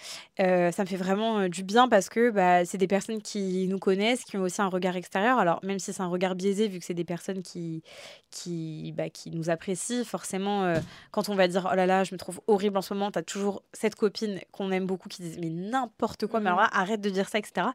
Euh, ça me fait vraiment du bien parce que bah, c'est des personnes qui nous connaissent, qui ont aussi un regard extérieur. Alors, même si c'est un regard biaisé, vu que c'est des personnes qui, qui, bah, qui nous apprécient, forcément, quand on va dire oh là là, je me trouve horrible en ce moment, tu as toujours cette copine qu'on aime beaucoup qui dit mais n'importe quoi, mais alors là, mmh. arrête de dire ça, etc.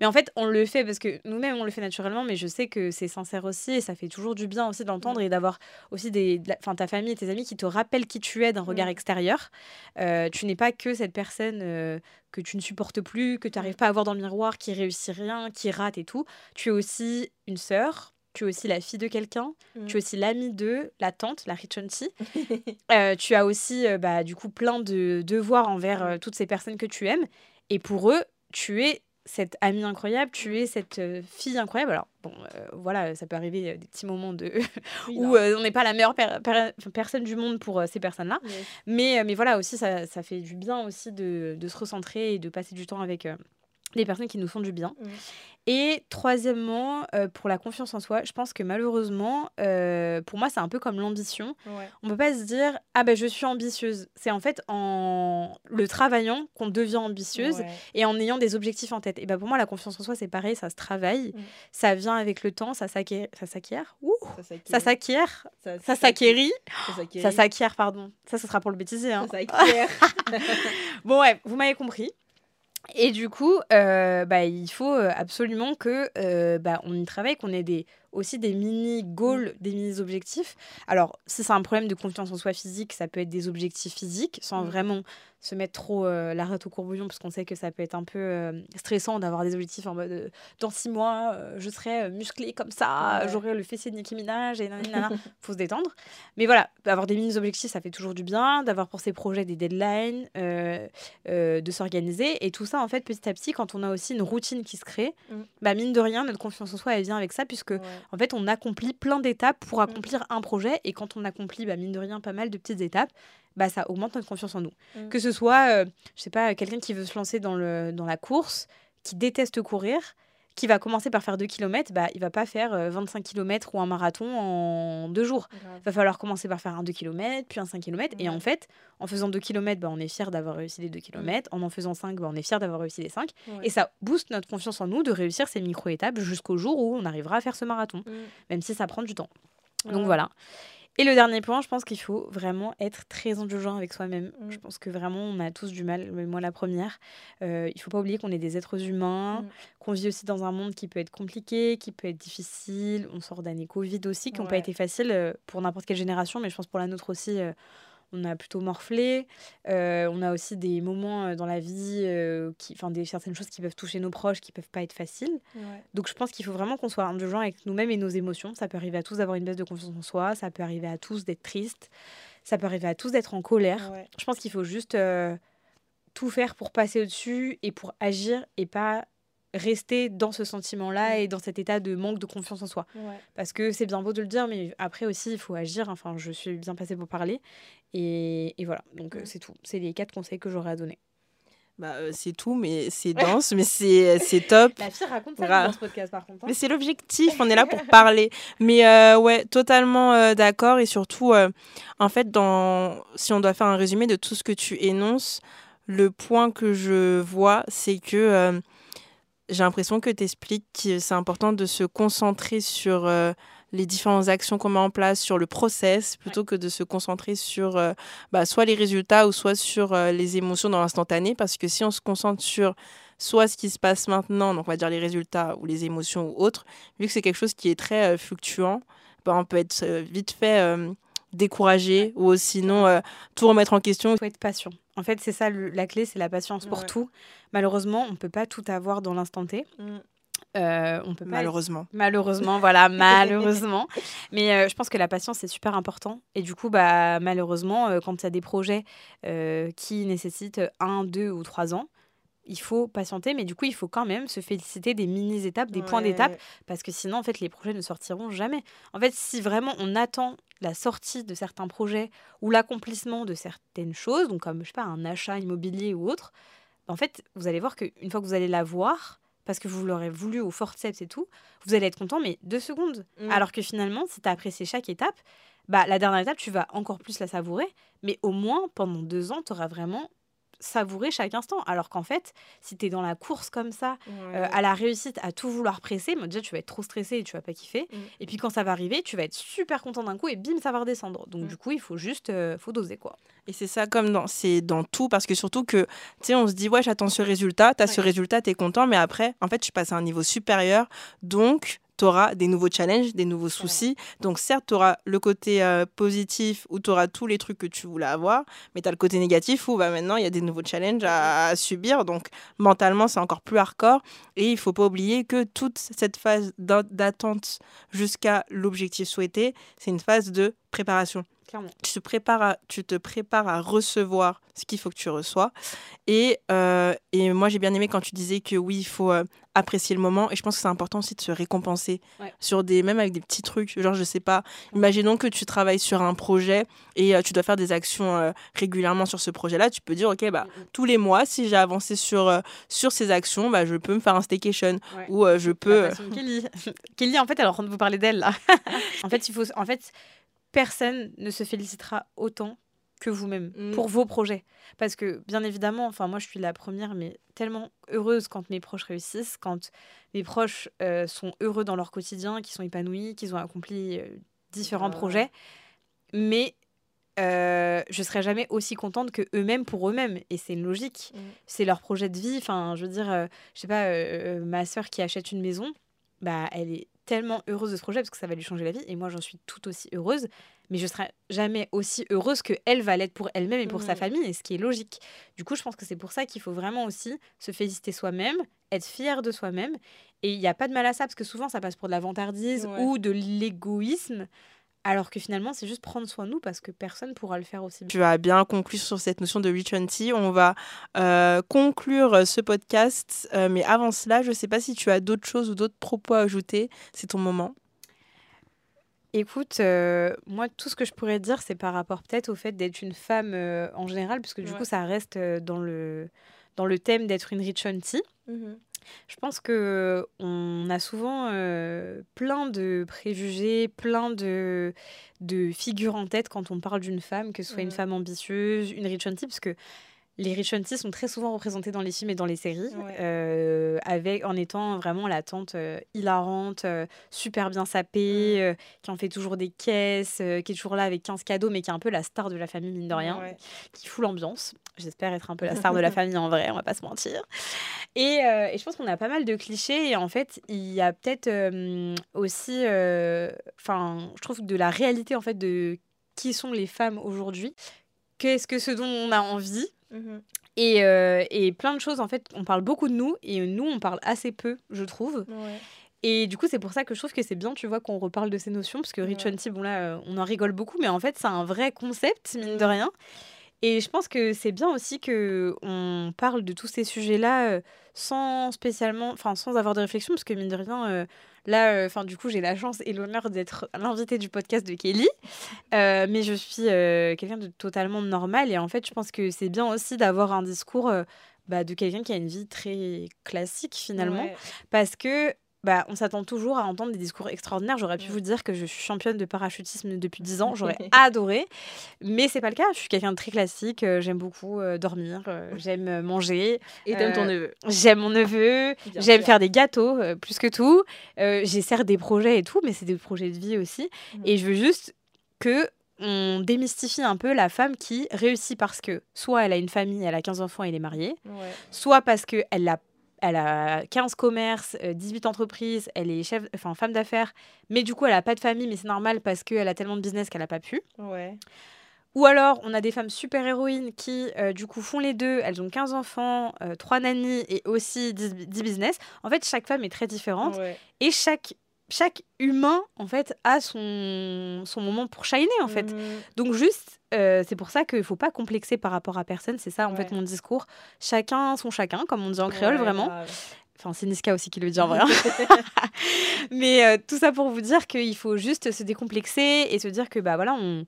Mais en fait, on le fait parce que nous-mêmes, on le fait naturellement, mais je sais que c'est sincère aussi et ça fait toujours du bien aussi d'entendre mmh. et d'avoir aussi des, enfin, ta famille et tes amis qui te rappellent qui tu es d'un regard extérieur. Euh, tu n'es pas que cette personne euh, que tu ne supportes plus, que tu n'arrives pas à voir dans le miroir, qui réussit rien, qui rate et tout. Tu es aussi une sœur, tu es aussi la fille de quelqu'un, tu es mmh. aussi l'amie de la tante, la rich euh, tu as aussi, bah, du coup, plein de devoirs envers toutes ces personnes que tu aimes. Et pour eux, tu es cette amie incroyable, tu es cette euh, fille incroyable. Alors, bon, euh, voilà, ça peut arriver euh, des petits moments de où on n'est pas la meilleure personne du monde pour ces personnes-là. Mais, mais voilà, aussi, ça, ça, fait du bien aussi de, de, se recentrer et de passer du temps avec des personnes qui nous font du bien. Et troisièmement, euh, pour la confiance en soi, je pense que malheureusement, euh, pour moi, c'est un peu comme l'ambition. On ne peut pas se dire ah ben je suis ambitieuse. C'est en fait en le travaillant qu'on devient ambitieuse et en ayant des objectifs en tête. Et ben pour moi, la confiance en soi, c'est pareil, ça se travaille, mm. ça vient avec le temps, ça s'acquiert, ça s'acquiert, ça s'acquiert, ça s'acquérit, ça s'acquiert, pardon. Ça, ce sera pour le bêtisier. Hein. Ça s'acquiert. bon ouais, vous m'avez compris. Et du coup, euh, bah, il faut euh, absolument que euh, bah, on y travaille, qu'on ait des, aussi des mini goals, des mini objectifs. Alors, si c'est un problème de confiance en soi physique, ça peut être des objectifs physiques, sans mmh. vraiment se mettre trop euh, la rate au courbouillon parce qu'on sait que ça peut être un peu euh, stressant d'avoir des objectifs en mode euh, dans six mois je serai musclé comme ça j'aurai le fessier de Nicki Minaj et nanana faut se détendre mais voilà avoir des mini objectifs ça fait toujours du bien d'avoir pour ses projets des deadlines de s'organiser et tout ça en fait petit à petit quand on a aussi une routine qui se crée mm. bah mine de rien notre confiance en soi elle vient avec ça puisque en fait on accomplit plein d'étapes pour mm. accomplir un projet et quand on accomplit bah, mine de rien pas mal de petites étapes bah, ça augmente notre confiance en nous. Mm. Que ce soit, euh, je sais pas, quelqu'un qui veut se lancer dans, le, dans la course, qui déteste courir, qui va commencer par faire 2 km, bah, il va pas faire 25 euh, km ou un marathon en deux jours. Il va falloir commencer par faire un 2 km, puis un 5 km. Et en fait, en faisant 2 km, bah, on est fier d'avoir réussi les 2 km. En en faisant 5, bah, on est fier d'avoir réussi les 5. Et ça booste notre confiance en nous de réussir ces micro-étapes jusqu'au jour où on arrivera à faire ce marathon, mm. même si ça prend du temps. Donc voilà. Et le dernier point, je pense qu'il faut vraiment être très indulgent avec soi-même. Mm. Je pense que vraiment, on a tous du mal, moi la première. Euh, il faut pas oublier qu'on est des êtres humains, mm. qu'on vit aussi dans un monde qui peut être compliqué, qui peut être difficile. On sort d'années Covid aussi, qui n'ont pas été faciles euh, pour n'importe quelle génération, mais je pense pour la nôtre aussi. Euh, on a plutôt morflé. Euh, on a aussi des moments euh, dans la vie, euh, qui, enfin des certaines choses qui peuvent toucher nos proches, qui peuvent pas être faciles. Donc je pense qu'il faut vraiment qu'on soit indulgent avec nous-mêmes et nos émotions. Ça peut arriver à tous d'avoir une baisse de confiance en soi, ça peut arriver à tous d'être triste, ça peut arriver à tous d'être en colère. Je pense qu'il faut juste tout faire pour passer au-dessus et pour agir et pas rester dans ce sentiment-là et dans cet état de manque de confiance en soi. Parce que c'est bien beau de le dire, mais après aussi, il faut agir. Enfin, je suis bien passée pour parler. Et, voilà, donc c'est tout. C'est les quatre conseils que j'aurais à donner. Bah, euh, c'est tout, mais c'est dense, mais c'est, c'est top. La fille raconte ça dans ce podcast, par contre. Hein. Mais c'est l'objectif, on est là pour parler. Mais euh, ouais, totalement euh, d'accord. Et surtout, en fait, dans... si on doit faire un résumé de tout ce que tu énonces, le point que je vois, c'est que j'ai l'impression que tu expliques que c'est important de se concentrer sur euh, les différentes actions qu'on met en place, sur le process, plutôt que de se concentrer sur euh, bah, soit les résultats ou soit sur euh, les émotions dans l'instantané. Parce que si on se concentre sur soit ce qui se passe maintenant, donc on va dire les résultats ou les émotions ou autres, vu que c'est quelque chose qui est très fluctuant, bah, on peut être vite fait découragé ou sinon tout remettre en question. Il faut être patient. En fait, c'est ça la clé, c'est la patience pour tout. Malheureusement, on ne peut pas tout avoir dans l'instant T. Mm. Euh, on peut malheureusement. Malheureusement, voilà, malheureusement. Mais euh, je pense que la patience c'est super important. Et du coup, bah malheureusement, euh, quand il y a des projets qui nécessitent un, deux ou trois ans, il faut patienter, mais du coup, il faut quand même se féliciter des mini-étapes, des points d'étape, parce que sinon, en fait, les projets ne sortiront jamais. En fait, si vraiment on attend la sortie de certains projets ou l'accomplissement de certaines choses, donc comme, je sais pas, un achat immobilier ou autre, en fait, vous allez voir qu'une fois que vous allez la voir, parce que vous l'aurez voulu au forceps et tout, vous allez être content, mais deux secondes. Mm. Alors que finalement, si tu as apprécié chaque étape, bah, la dernière étape, tu vas encore plus la savourer, mais au moins, pendant deux ans, tu auras vraiment savourer chaque instant. Alors qu'en fait, si tu es dans la course comme ça, euh, à la réussite, à tout vouloir presser, déjà tu vas être trop stressé et tu vas pas kiffer. Mm. Et puis quand ça va arriver, tu vas être super content d'un coup et bim, ça va redescendre. Donc mm. du coup, il faut juste, euh, faut doser quoi. Et c'est ça comme dans, c'est dans tout parce que surtout que, tu sais, on se dit ouais, j'attends ce résultat, tu as ce résultat, tu es content, mais après, en fait, je passe à un niveau supérieur. Donc, tu auras des nouveaux challenges, des nouveaux soucis. Donc certes, tu auras le côté euh, positif où tu auras tous les trucs que tu voulais avoir, mais tu as le côté négatif où bah, maintenant, il y a des nouveaux challenges à, subir. Donc mentalement, c'est encore plus hardcore. Et il faut pas oublier que toute cette phase d'attente jusqu'à l'objectif souhaité, c'est une phase de préparation. Tu te, prépares tu te prépares à recevoir ce qu'il faut que tu reçois. Et, euh, et moi, j'ai bien aimé quand tu disais que oui, il faut euh, apprécier le moment. Et je pense que c'est important aussi de se récompenser, sur des, même avec des petits trucs. Genre, je sais pas, imaginons que tu travailles sur un projet et euh, tu dois faire des actions régulièrement sur ce projet-là. Tu peux dire, OK, bah, mm, mm. tous les mois, si j'ai avancé sur, sur ces actions, bah, je peux me faire un staycation. Ou je peux. Kelly. Kelly, en fait, elle est en train de vous parler d'elle, là. en fait, il faut. En fait, personne ne se félicitera autant que vous-même mm. pour vos projets. Parce que, bien évidemment, enfin, moi, je suis la première, mais tellement heureuse quand mes proches réussissent, quand mes proches euh, sont heureux dans leur quotidien, qu'ils sont épanouis, qu'ils ont accompli euh, différents projets. Mais euh, je serai jamais aussi contente que eux-mêmes pour eux-mêmes et c'est une logique. Mm. C'est leur projet de vie. Enfin, je veux dire, je sais pas, ma sœur qui achète une maison, bah, elle est tellement heureuse de ce projet parce que ça va lui changer la vie et moi j'en suis tout aussi heureuse mais je serai jamais aussi heureuse que elle va l'être pour elle-même et pour sa mmh. famille et ce qui est logique. Du coup, je pense que c'est pour ça qu'il faut vraiment aussi se féliciter soi-même, être fier de soi-même et il n'y a pas de mal à ça parce que souvent ça passe pour de la vantardise ou de l'égoïsme alors que finalement, c'est juste prendre soin de nous parce que personne pourra le faire aussi bien. Tu as bien conclu sur cette notion de Rich On va euh, conclure ce podcast. Euh, mais avant cela, je ne sais pas si tu as d'autres choses ou d'autres propos à ajouter. C'est ton moment. Écoute, euh, moi, tout ce que je pourrais dire, c'est par rapport peut-être au fait d'être une femme en général, puisque du coup, ça reste dans le, dans le thème d'être une Rich Auntie. Mmh je pense que on a souvent euh, plein de préjugés, plein de, de figures en tête quand on parle d'une femme, que ce soit une femme ambitieuse, une rich auntie, parce que les rich aunties sont très souvent représentés dans les films et dans les séries, euh, avec, en étant vraiment la tante euh, hilarante, super bien sapée, qui en fait toujours des caisses, qui est toujours là avec 15 cadeaux, mais qui est un peu la star de la famille, mine de rien, qui fout l'ambiance. J'espère être un peu la star de la famille en vrai, on va pas se mentir. Et, euh, et je pense qu'on a pas mal de clichés et en fait, il y a peut-être euh, aussi, euh, enfin, je trouve de la réalité en fait de qui sont les femmes aujourd'hui, qu'est-ce que ce dont on a envie. Mmh et, et, plein de choses, en fait, on parle beaucoup de nous et nous, on parle assez peu, je trouve. Et du coup, c'est pour ça que je trouve que c'est bien, tu vois, qu'on reparle de ces notions, parce que Rich ouais. bon là, on en rigole beaucoup, mais en fait, c'est un vrai concept, mine de mmh. rien. Et je pense que c'est bien aussi que on parle de tous ces sujets-là euh, sans spécialement, enfin sans avoir de réflexion, parce que mine de rien, euh, là, euh, enfin du coup, j'ai la chance et l'honneur d'être l'invité du podcast de Kelly, mais je suis quelqu'un de totalement normal et en fait, je pense que c'est bien aussi d'avoir un discours. Bah, de quelqu'un qui a une vie très classique finalement parce que bah, on s'attend toujours à entendre des discours extraordinaires. J'aurais pu vous dire que je suis championne de parachutisme depuis 10 ans, j'aurais adoré. Mais c'est pas le cas. Je suis quelqu'un de très classique. Euh, j'aime beaucoup euh, dormir, euh, j'aime manger. Et t'aimes ton neveu J'aime mon neveu, j'aime faire des gâteaux plus que tout. J'ai certes des projets et tout, mais c'est des projets de vie aussi. Mmh. Et je veux juste que on démystifie un peu la femme qui réussit parce que soit elle a une famille, elle a 15 enfants et elle est mariée, soit parce qu'elle l'a elle a 15 commerces, 18 euh, entreprises, elle est chef, enfin, femme d'affaires, mais du coup, elle n'a pas de famille, mais c'est normal parce qu'elle a tellement de business qu'elle n'a pas pu. Ouais. Ou alors, on a des femmes super héroïnes qui, euh, du coup, font les deux. Elles ont 15 enfants, 3 euh, nannies et aussi 10, business. En fait, chaque femme est très différente. Et chaque chaque humain, en fait, a son, son moment pour shiner, en fait. Mmh. Donc, juste, euh, c'est pour ça qu'il ne faut pas complexer par rapport à personne. C'est ça, en fait, mon discours. Chacun son chacun, comme on dit en créole, vraiment. Enfin, c'est Niska aussi qui le dit en vrai. Hein. Mais euh, tout ça pour vous dire qu'il faut juste se décomplexer et se dire que, bah voilà, on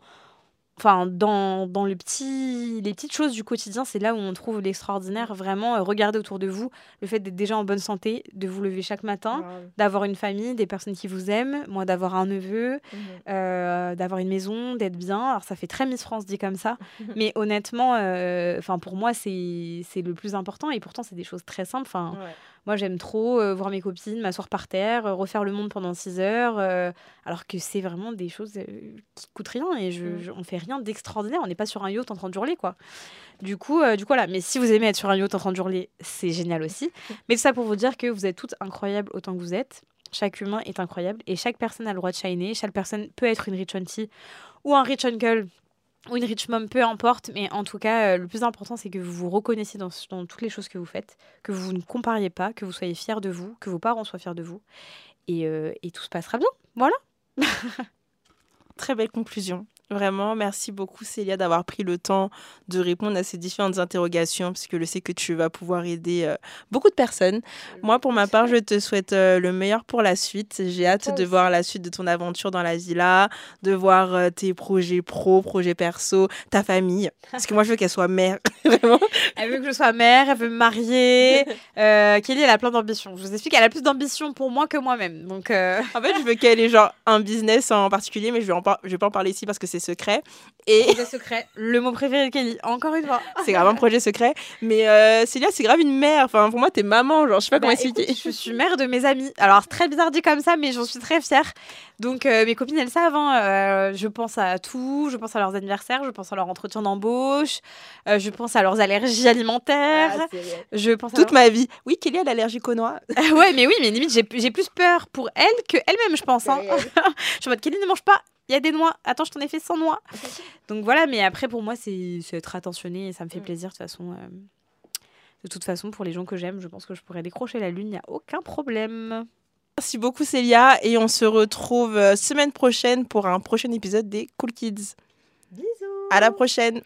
enfin, dans, dans le petit, les petites choses du quotidien, c'est là où on trouve l'extraordinaire. Vraiment, euh, regardez autour de vous le fait d'être déjà en bonne santé, de vous lever chaque matin, d'avoir une famille, des personnes qui vous aiment, moi d'avoir un neveu, euh, d'avoir une maison, d'être bien. Alors, ça fait très Miss France dit comme ça, mais honnêtement, euh, enfin pour moi, c'est le plus important et pourtant, c'est des choses très simples. Enfin, moi, j'aime trop euh, voir mes copines, m'asseoir par terre, euh, refaire le monde pendant 6 heures, euh, alors que c'est vraiment des choses qui coûtent rien et je, mm. on fait rien d'extraordinaire. On n'est pas sur un yacht en train de hurler, quoi. Du coup, du coup, voilà. Mais si vous aimez être sur un yacht en train de hurler, c'est génial aussi. Mais tout ça pour vous dire que vous êtes toutes incroyables autant que vous êtes. Chaque humain est incroyable et chaque personne a le droit de shiner. Chaque personne peut être une rich auntie ou un rich uncle ou une rich mom, peu importe, mais en tout cas, euh, le plus important, c'est que vous vous reconnaissiez dans, toutes les choses que vous faites, que vous ne compariez pas, que vous soyez fiers de vous, que vos parents soient fiers de vous, et, euh, et tout se passera bien. Voilà. Très belle conclusion. Vraiment, merci beaucoup Célia d'avoir pris le temps de répondre à ces différentes interrogations, parce que je sais que tu vas pouvoir aider euh, beaucoup de personnes. Moi, pour ma part, je te souhaite euh, le meilleur pour la suite. J'ai hâte de voir la suite de ton aventure dans la villa, de voir euh, tes projets pro, projets perso, ta famille. Parce que moi, je veux qu'elle soit mère, vraiment. Elle veut que je sois mère, elle veut me marier. Kelly, elle a plein d'ambitions. Je vous explique, elle a plus d'ambition pour moi que moi-même. Donc, En fait, je veux qu'elle ait genre un business en particulier, mais je vais, je vais pas en parler ici parce que c'est secret. Et... Projet secret, le mot préféré de Kelly, encore une fois. c'est grave un projet secret. Mais euh, Célia, c'est grave une mère. Enfin, pour moi, t'es maman. Genre, je sais pas comment bah, expliquer. je suis mère de mes amis. Alors, très bizarre dit comme ça, mais j'en suis très fière. Donc, euh, mes copines, elles savent. Hein, euh, je pense à tout. Je pense à leurs anniversaires. Je pense à leur entretien d'embauche. Euh, je pense à leurs allergies alimentaires. Ah, je pense Toute ma vie. Oui, Kelly a l'allergie aux noix. ouais, mais oui, mais limite, j'ai plus peur pour elle que elle-même, je pense. Hein. je suis en mode, Kelly ne mange pas il y a des noix. Attends, je t'en ai fait sans noix. Donc voilà, mais après, pour moi, c'est être attentionné et ça me fait mm. plaisir de toute façon. Euh, de toute façon, pour les gens que j'aime, je pense que je pourrais décrocher la lune, il n'y a aucun problème. Merci beaucoup Célia et on se retrouve euh, semaine prochaine pour un prochain épisode des Cool Kids. Bisous. À la prochaine.